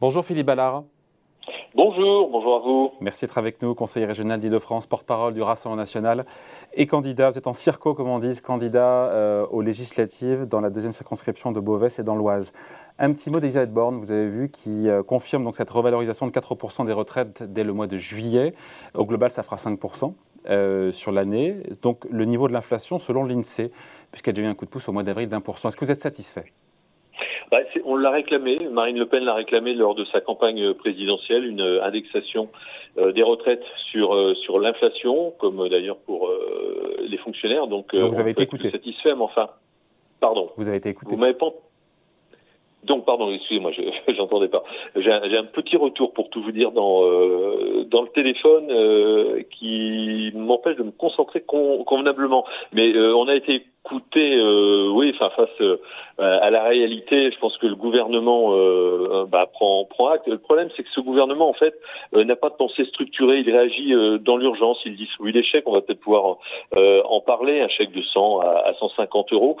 Bonjour Philippe Ballard. Bonjour, bonjour à vous. Merci d'être avec nous, conseiller régional d'Île-de-France, porte-parole du Rassemblement national et candidat, vous êtes en circo, comme on dit, candidat euh, aux législatives dans la deuxième circonscription de Beauvais et dans l'Oise. Un petit mot d'Elisabeth Borne, vous avez vu, qui euh, confirme donc cette revalorisation de 4% des retraites dès le mois de juillet. Au global, ça fera 5% euh, sur l'année. Donc le niveau de l'inflation, selon l'INSEE, puisqu'elle a eu un coup de pouce au mois d'avril d'un pour cent. Est-ce que vous êtes satisfait? Bah, on l'a réclamé, Marine Le Pen l'a réclamé lors de sa campagne présidentielle, une euh, indexation euh, des retraites sur euh, sur l'inflation, comme d'ailleurs pour les fonctionnaires. Donc, vous avez été écouté. Satisfait, mais enfin, pardon. Vous avez été écouté. Vous m'avez pas donc, pardon, excusez-moi, je n'entendais pas. J'ai un, un, petit retour pour tout vous dire dans euh, dans le téléphone euh, qui m'empêche de me concentrer convenablement. Mais euh, on a été écouté, oui, enfin face à la réalité, je pense que le gouvernement bah, prend prend acte. Le problème, c'est que ce gouvernement, en fait, n'a pas de pensée structurée. Il réagit dans l'urgence. Il distribue des chèques. On va peut-être pouvoir en parler. Un chèque de 100 à, à 150 euros.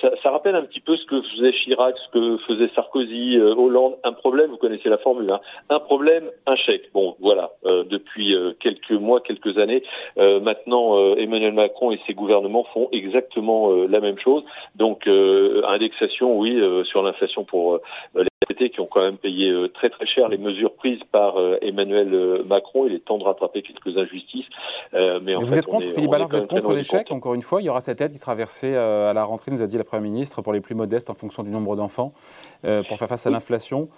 Ça, rappelle un petit peu ce que faisait Chirac, ce que faisait Sarkozy, euh, Hollande, un problème, vous connaissez la formule, hein, un problème, un chèque. Bon, voilà, euh, depuis euh, quelques mois, quelques années, maintenant Emmanuel Macron et ses gouvernements font exactement la même chose. Donc, indexation, oui, sur l'inflation pour les retraités qui ont quand même payé très très cher les mesures prises par Emmanuel Macron. Il est temps de rattraper quelques injustices. mais, vous êtes contre, Philippe Ballard, vous êtes contre chèques Encore une fois, il y aura cette aide qui sera versée à la rentrée, nous a dit la Première ministre, pour les plus modestes en fonction du nombre d'enfants. Euh, pour faire face à l'inflation.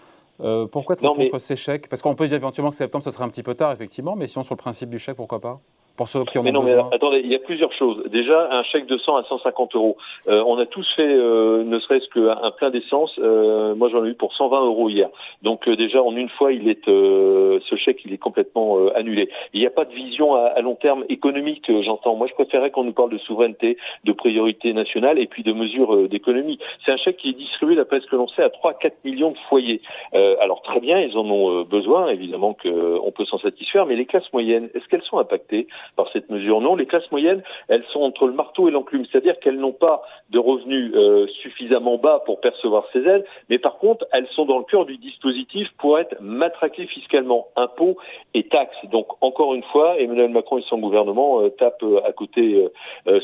Euh, pourquoi être contre ces chèques? Parce qu'on peut dire éventuellement que septembre, ce serait un petit peu tard, effectivement, mais sinon, sur le principe du chèque, pourquoi pas? Pour ceux qui en mais non, Mais attendez, il y a plusieurs choses. Déjà, un chèque de 100 à 150 euros. Euh, on a tous fait, euh, ne serait-ce qu'un plein d'essence. Euh, moi, j'en ai eu pour 120 euros hier. Donc déjà, en une fois, il est ce chèque, il est complètement annulé. Il n'y a pas de vision à, long terme économique, j'entends. Moi, je préférerais qu'on nous parle de souveraineté, de priorité nationale et puis de mesures d'économie. C'est un chèque qui est distribué, d'après ce que l'on sait, à 3-4 millions de foyers. alors très bien, ils en ont besoin, évidemment qu'on peut s'en satisfaire, mais les classes moyennes, est-ce qu'elles sont impactées? Par cette mesure. Non, les classes moyennes, elles sont entre le marteau et l'enclume, c'est-à-dire qu'elles n'ont pas de revenus euh, suffisamment bas pour percevoir ces aides, mais par contre, elles sont dans le cœur du dispositif pour être matraquées fiscalement, impôts et taxes. Donc, encore une fois, Emmanuel Macron et son gouvernement euh, tapent euh, à côté,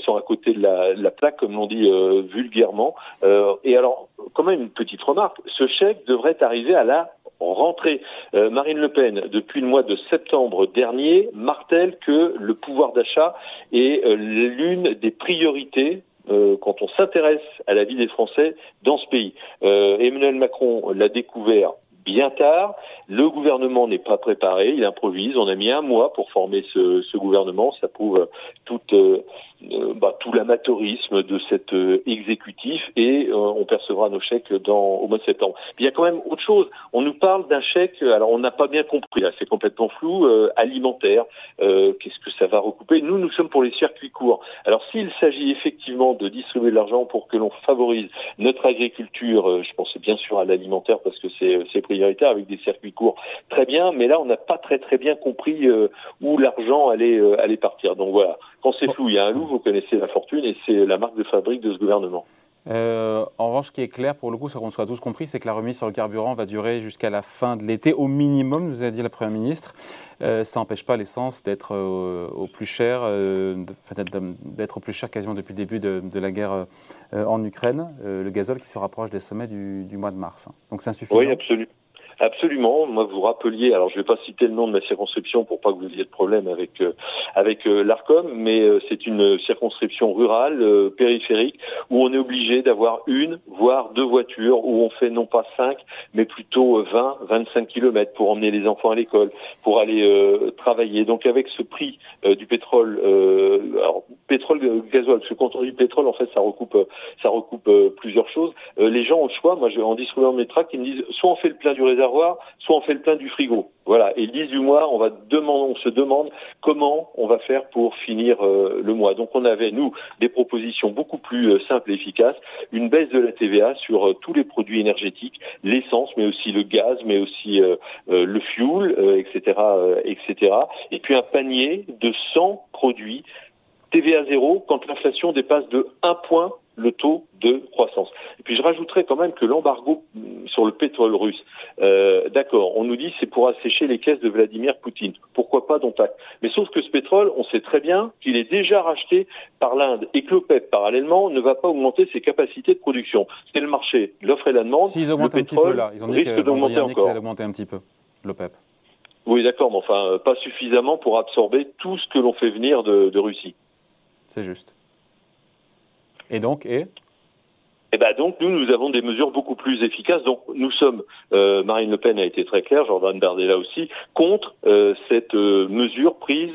sont à côté de la, la plaque, comme l'on dit vulgairement. et alors, quand même une petite remarque, ce chèque devrait arriver à la rentrée. Euh, Marine Le Pen, depuis le mois de septembre dernier, martèle que le pouvoir d'achat est euh, l'une des priorités euh, quand on s'intéresse à la vie des Français dans ce pays. Emmanuel Macron l'a découvert bien tard. Le gouvernement n'est pas préparé, il improvise. On a mis un mois pour former ce, gouvernement. Ça prouve toute euh, bah, tout l'amateurisme de cet euh, exécutif et euh, on percevra nos chèques au mois de septembre. il y a quand même autre chose. On nous parle d'un chèque, alors on n'a pas bien compris, c'est complètement flou, alimentaire. Qu'est-ce que ça va recouper? Nous, nous sommes pour les circuits courts. Alors s'il s'agit effectivement de distribuer de l'argent pour que l'on favorise notre agriculture, je pense bien sûr à l'alimentaire parce que c'est prioritaire avec des circuits courts, très bien, mais là on n'a pas très très bien compris où l'argent allait, allait partir. Donc voilà, quand c'est flou, il y a un loup, vous connaissez la fortune et c'est la marque de fabrique de ce gouvernement. Euh, en revanche, ce qui est clair pour le coup, ce qu'on soit tous compris, c'est que la remise sur le carburant va durer jusqu'à la fin de l'été, au minimum, nous a dit la Première ministre. Euh, ça n'empêche pas l'essence d'être euh, au plus cher, d'être au plus cher quasiment depuis le début de, la guerre en Ukraine. le gazole qui se rapproche des sommets du, du mois de mars. Hein. Donc c'est insuffisant. Oui, absolument. Absolument. Moi, vous rappeliez, alors je ne vais pas citer le nom de ma circonscription pour pas que vous ayez de problème avec euh, avec euh, l'Arcom, mais euh, c'est une circonscription rurale, périphérique, où on est obligé d'avoir une, voire deux voitures, où on fait non pas cinq, mais plutôt 20, 25 kilomètres pour emmener les enfants à l'école, pour aller travailler. Donc avec ce prix du pétrole, pétrole, gasoil, parce que quand on dit pétrole, en fait, ça recoupe ça recoupe plusieurs choses. les gens ont le choix. Moi, en distribuant mes tracts, ils me disent soit on fait le plein du réservoir soit on fait le plein du frigo. Voilà. Et le 18 mois, on va se demande comment on va faire pour finir euh, le mois. Donc on avait nous des propositions beaucoup plus euh, simples et efficaces, une baisse de la TVA sur euh, tous les produits énergétiques, l'essence, mais aussi le gaz, mais aussi le fuel, etc., etc. Et puis un panier de 100 produits TVA zéro quand l'inflation dépasse de 1 point le taux de croissance. Et puis je rajouterais quand même que l'embargo mm, sur le pétrole russe, euh, d'accord, on nous dit c'est pour assécher les caisses de Vladimir Poutine. Pourquoi pas dont Mais sauf que ce pétrole, on sait très bien qu'il est déjà racheté par l'Inde et que l'OPEP parallèlement ne va pas augmenter ses capacités de production. C'est le marché, l'offre et la demande. S'ils augmentent un petit peu là, ils ont dit qu'ils augmenter encore. augmenter un petit peu, l'OPEP. Oui, d'accord, mais enfin, euh, pas suffisamment pour absorber tout ce que l'on fait venir de Russie. C'est juste. Et donc, et et eh ben donc nous nous avons des mesures beaucoup plus efficaces. Donc nous sommes, euh, Marine Le Pen a été très claire, Jordan Bardella aussi, contre euh, cette euh, mesure prise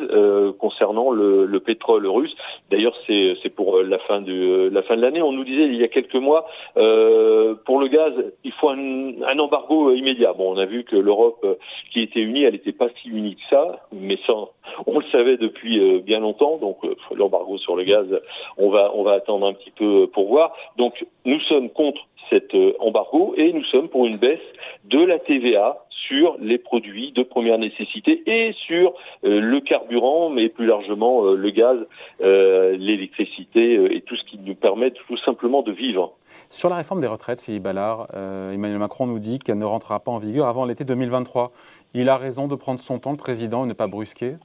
concernant le, le, pétrole russe. D'ailleurs c'est pour la fin de la fin de l'année. On nous disait il y a quelques mois pour le gaz il faut un, un, embargo immédiat. Bon on a vu que l'Europe qui était unie elle n'était pas si unie que ça, mais ça on le savait depuis bien longtemps. Donc l'embargo sur le gaz on va on va attendre un petit peu pour voir. Donc nous sommes contre cet euh, embargo et nous sommes pour une baisse de la TVA sur les produits de première nécessité et sur euh, le carburant, mais plus largement euh, le gaz, l'électricité et tout ce qui nous permet tout simplement de vivre. Sur la réforme des retraites, Philippe Ballard, Emmanuel Macron nous dit qu'elle ne rentrera pas en vigueur avant l'été 2023. Il a raison de prendre son temps, le président, et ne pas brusquer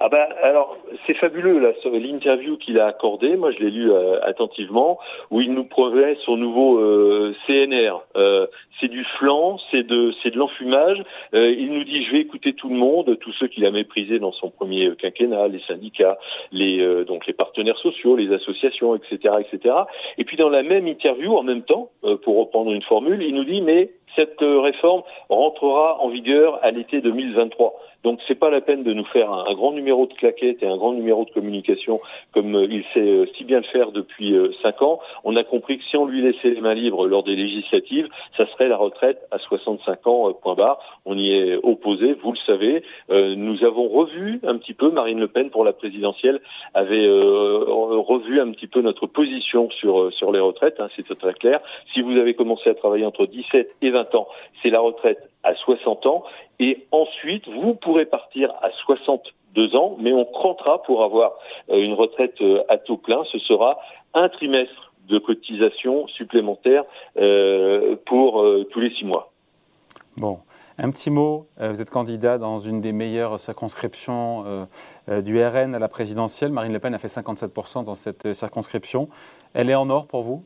ah ben alors c'est fabuleux là l'interview qu'il a accordée. Moi je l'ai lu euh, attentivement où il nous promet son nouveau euh, CNR. Euh, c'est du flanc, c'est de c'est de l'enfumage. il nous dit je vais écouter tout le monde, tous ceux qu'il a méprisés dans son premier quinquennat, les syndicats, les donc les partenaires sociaux, les associations, etc., etc. Et puis dans la même interview, en même temps, pour reprendre une formule, il nous dit mais cette réforme rentrera en vigueur à l'été 2023. Donc c'est pas la peine de nous faire un, grand numéro de claquettes et un grand numéro de communication comme euh, il sait euh, si bien le faire depuis euh, cinq ans. On a compris que si on lui laissait les mains libres lors des législatives, ça serait la retraite à 65 ans, point barre. On y est opposé, vous le savez. nous avons revu un petit peu, Marine Le Pen pour la présidentielle avait revu un petit peu notre position sur sur les retraites, hein, c'est très clair. Si vous avez commencé à travailler entre 17 et 20 c'est la retraite à 60 ans. Et ensuite, vous pourrez partir à 62 ans, mais on comptera pour avoir euh, une retraite euh, à taux plein. Ce sera un trimestre de cotisation supplémentaire euh, pour tous les six mois. Bon. Un petit mot, vous êtes candidat dans une des meilleures circonscriptions du RN à la présidentielle. Marine Le Pen a fait 57% dans cette circonscription. Elle est en or pour vous?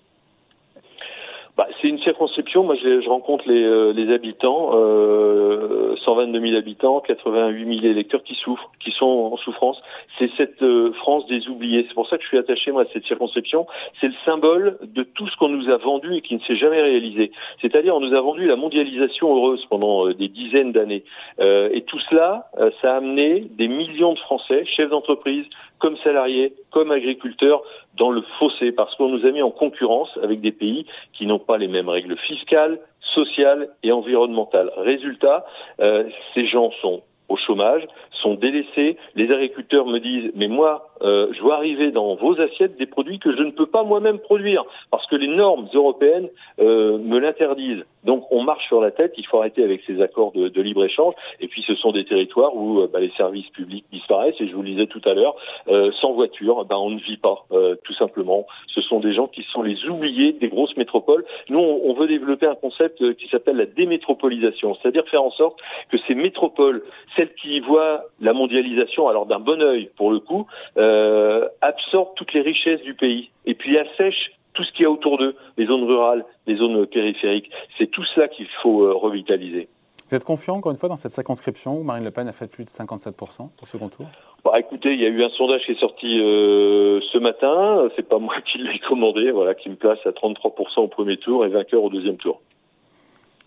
Bah, c'est une circonscription. Moi, je, je rencontre les, euh, les habitants, euh, 122 000 habitants, 88 000 électeurs qui souffrent, qui sont en souffrance. C'est cette euh, France des oubliés. C'est pour ça que je suis attaché moi à cette circonscription. C'est le symbole de tout ce qu'on nous a vendu et qui ne s'est jamais réalisé. C'est-à-dire, on nous a vendu la mondialisation heureuse pendant euh, des dizaines d'années. et tout cela, ça a amené des millions de Français, chefs d'entreprise, comme salariés, comme agriculteurs, dans le fossé, parce qu'on nous a mis en concurrence avec des pays qui n'ont pas les mêmes règles fiscales, sociales et environnementales. Résultat, euh, ces gens sont au chômage, sont délaissés. Les agriculteurs me disent, mais moi, euh, je vois arriver dans vos assiettes des produits que je ne peux pas moi-même produire, parce que les normes européennes euh, me l'interdisent. Donc on marche sur la tête, il faut arrêter avec ces accords de, de libre-échange, et puis ce sont des territoires où euh, bah, les services publics disparaissent, et je vous le disais tout à l'heure, euh, sans voiture, bah, on ne vit pas, euh, tout simplement. Ce sont des gens qui sont les oubliés des grosses métropoles. Nous, on, on veut développer un concept qui s'appelle la démétropolisation, c'est-à-dire faire en sorte que ces métropoles, celles qui voient la mondialisation, alors d'un bon œil pour le coup, euh, absorbent toutes les richesses du pays et puis assèchent tout ce qu'il y a autour d'eux, les zones rurales, les zones périphériques. C'est tout cela qu'il faut euh, revitaliser. Vous êtes confiant, encore une fois, dans cette circonscription où Marine Le Pen a fait plus de 57% au second tour? Bah, Écoutez, il y a eu un sondage qui est sorti euh, ce matin. C'est pas moi qui l'ai commandé, voilà, qui me place à 33% au premier tour et vainqueur au deuxième tour.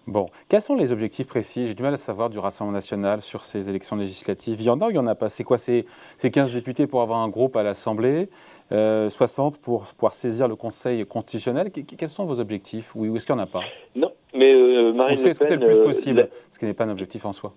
Bon, quels sont les objectifs précis? J'ai du mal à savoir du Rassemblement national sur ces élections législatives. Il y en a ou il n'y en a pas? C'est quoi? C'est 15 députés pour avoir un groupe à l'Assemblée, 60 euh, pour pouvoir saisir le Conseil constitutionnel. quels sont vos objectifs? Ou est-ce qu'il n'y en a pas? Non, mais euh, Marine Le Pen... Est-ce que c'est le plus euh, possible Ce qui n'est pas un objectif en soi.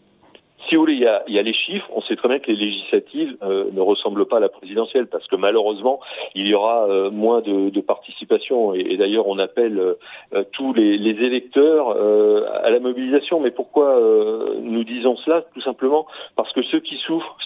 Si vous voulez, il y, a, les chiffres. On sait très bien que les législatives euh, ne ressemblent pas à la présidentielle parce que malheureusement, il y aura euh, moins de, participation. Et, d'ailleurs, on appelle euh, tous les, les électeurs à la mobilisation. Mais pourquoi nous disons cela? Tout simplement parce que ceux qui souffrent,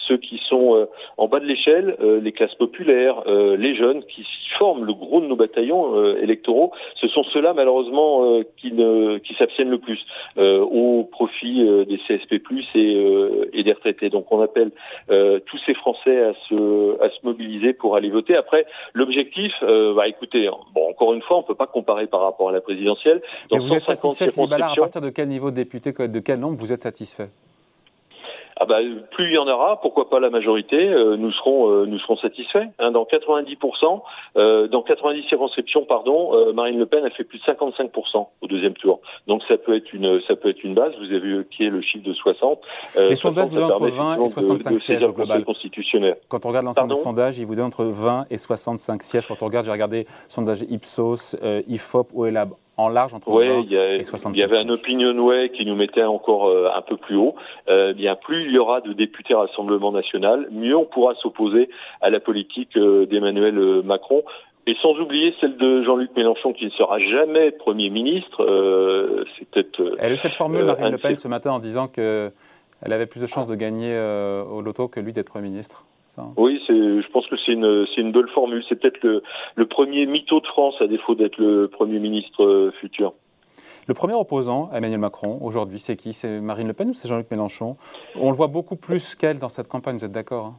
sont en bas de l'échelle, les classes populaires, les jeunes qui forment le gros de nos bataillons électoraux, ce sont ceux-là malheureusement qui, ne, qui s'abstiennent le plus au profit des CSP+ et, euh, et des retraités. Donc on appelle euh, tous ces Français à se, à se mobiliser pour aller voter. Après, l'objectif, euh, bah écoutez, bon encore une fois, on peut pas comparer par rapport à la présidentielle. Dans vous êtes satisfait, à partir de quel niveau de député, de quel nombre vous êtes satisfait? Ah bah, plus il y en aura, pourquoi pas la majorité, euh, nous serons euh, nous serons satisfaits. Hein, dans 90%, euh, dans 90 circonscriptions, pardon, Marine Le Pen a fait plus de 55% au deuxième tour. Donc ça peut être une ça peut être une base. Vous avez vu qui est le chiffre de 60. Les sondages vous donnent entre 20 et 65 sièges au global. Constitutionnel. Quand on regarde l'ensemble des sondages, ils vous donnent entre 20 et 65 sièges. Quand on regarde, j'ai regardé sondage Ipsos, Ifop, OELAB en large entre ouais, 20 il y a, et Il y avait un opinionway qui nous mettait encore euh, un peu plus haut. Euh, bien plus il y aura de députés Rassemblement national, mieux on pourra s'opposer à la politique euh, d'Emmanuel Macron. Et sans oublier celle de Jean-Luc Mélenchon qui ne sera jamais Premier ministre. c'est peut-être. Elle a eu cette formule, Marine Le Pen, ce matin en disant qu'elle avait plus de chances de gagner au loto que lui d'être Premier ministre. Oui, je pense que c'est une, une belle formule. C'est peut-être le, le, premier mytho de France, à défaut d'être le Premier ministre euh, futur. Le premier opposant à Emmanuel Macron, aujourd'hui, c'est qui? C'est Marine Le Pen ou c'est Jean-Luc Mélenchon? On le voit beaucoup plus qu'elle dans cette campagne, vous êtes d'accord hein?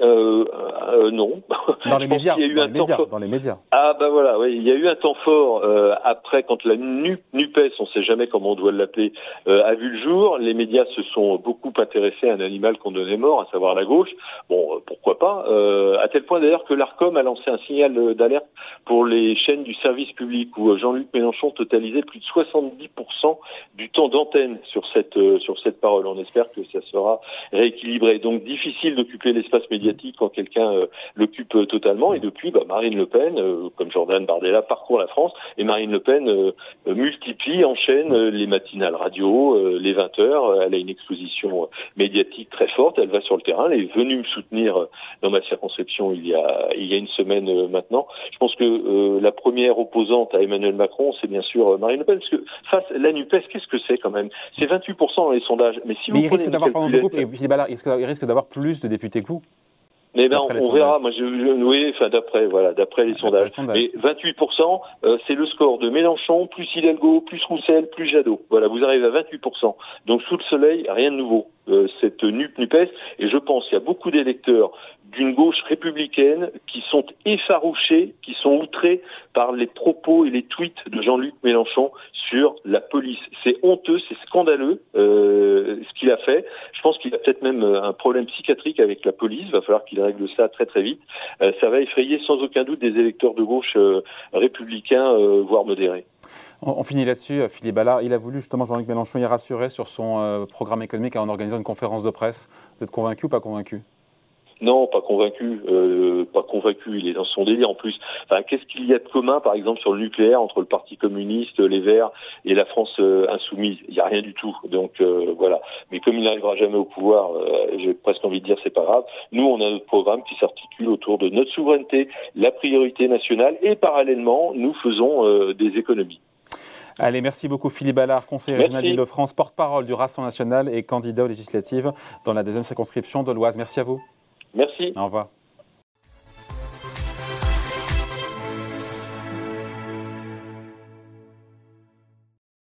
Euh, euh, non. Dans les, médias, il y a eu un temps fort. dans les médias. Ah bah voilà, oui, il y a eu un temps fort euh, après quand la Nupes, on ne sait jamais comment on doit l'appeler, euh, a vu le jour. Les médias se sont beaucoup intéressés à un animal qu'on donnait mort, à savoir la gauche. Bon, euh, pourquoi pas euh, À tel point d'ailleurs que l'Arcom a lancé un signal d'alerte pour les chaînes du service public où Jean-Luc Mélenchon totalisait plus de 70% du temps d'antenne sur cette sur cette parole. On espère que ça sera rééquilibré. Donc difficile d'occuper l'espace médiatique quand quelqu'un euh, l'occupe euh, totalement. Et depuis, bah, Marine Le Pen, euh, comme Jordan Bardella, parcourt la France et Marine Le Pen multiplie, enchaîne les matinales radio, les 20 heures. Elle a une exposition médiatique très forte. Elle va sur le terrain. Elle est venue me soutenir dans ma circonscription il y a il y a une semaine maintenant. Je pense que la première opposante à Emmanuel Macron, c'est bien sûr Marine Le Pen, parce que face à la Nupes, qu'est-ce que c'est quand même? C'est 28% dans les sondages. Mais si vous il risque d'avoir il risque d'avoir plus de députés que vous. Mais ben, on, verra. Moi, je, oui, enfin d'après, voilà, d'après les, sondages. Mais 28 euh, c'est le score de Mélenchon plus Hidalgo plus Roussel plus Jadot. Voilà, vous arrivez à 28% Donc sous le soleil, rien de nouveau. Euh, cette nupe nupes et je pense qu'il y a beaucoup d'électeurs d'une gauche républicaine qui sont effarouchés, qui sont outrés par les propos et les tweets de Jean-Luc Mélenchon sur la police. C'est honteux, c'est scandaleux euh, ce qu'il a fait. Je pense qu'il a peut-être même euh, un problème psychiatrique avec la police. Il va falloir qu'il règle ça très très vite. Euh, ça va effrayer sans aucun doute des électeurs de gauche républicains, voire modérés. On, finit là-dessus. Philippe Ballard, il a voulu justement Jean-Luc Mélenchon y rassurer sur son programme économique en organisant une conférence de presse. Vous êtes convaincu ou pas convaincu? Non, pas convaincu, euh, pas convaincu. Il est dans son délire en plus. Qu'est-ce qu'il y a de commun, par exemple, sur le nucléaire entre le Parti communiste, les Verts et la France euh, insoumise? Il n'y a rien du tout. Donc euh, voilà. Mais comme il n'arrivera jamais au pouvoir, j'ai presque envie de dire c'est pas grave. Nous, on a notre programme qui s'articule autour de notre souveraineté, la priorité nationale, et parallèlement, nous faisons des économies. Allez, merci beaucoup Philippe Ballard, conseiller régional d'Île-de-France, porte-parole du Rassemblement national et candidat aux législatives dans la deuxième circonscription de l'Oise. Merci à vous. Merci. Au revoir.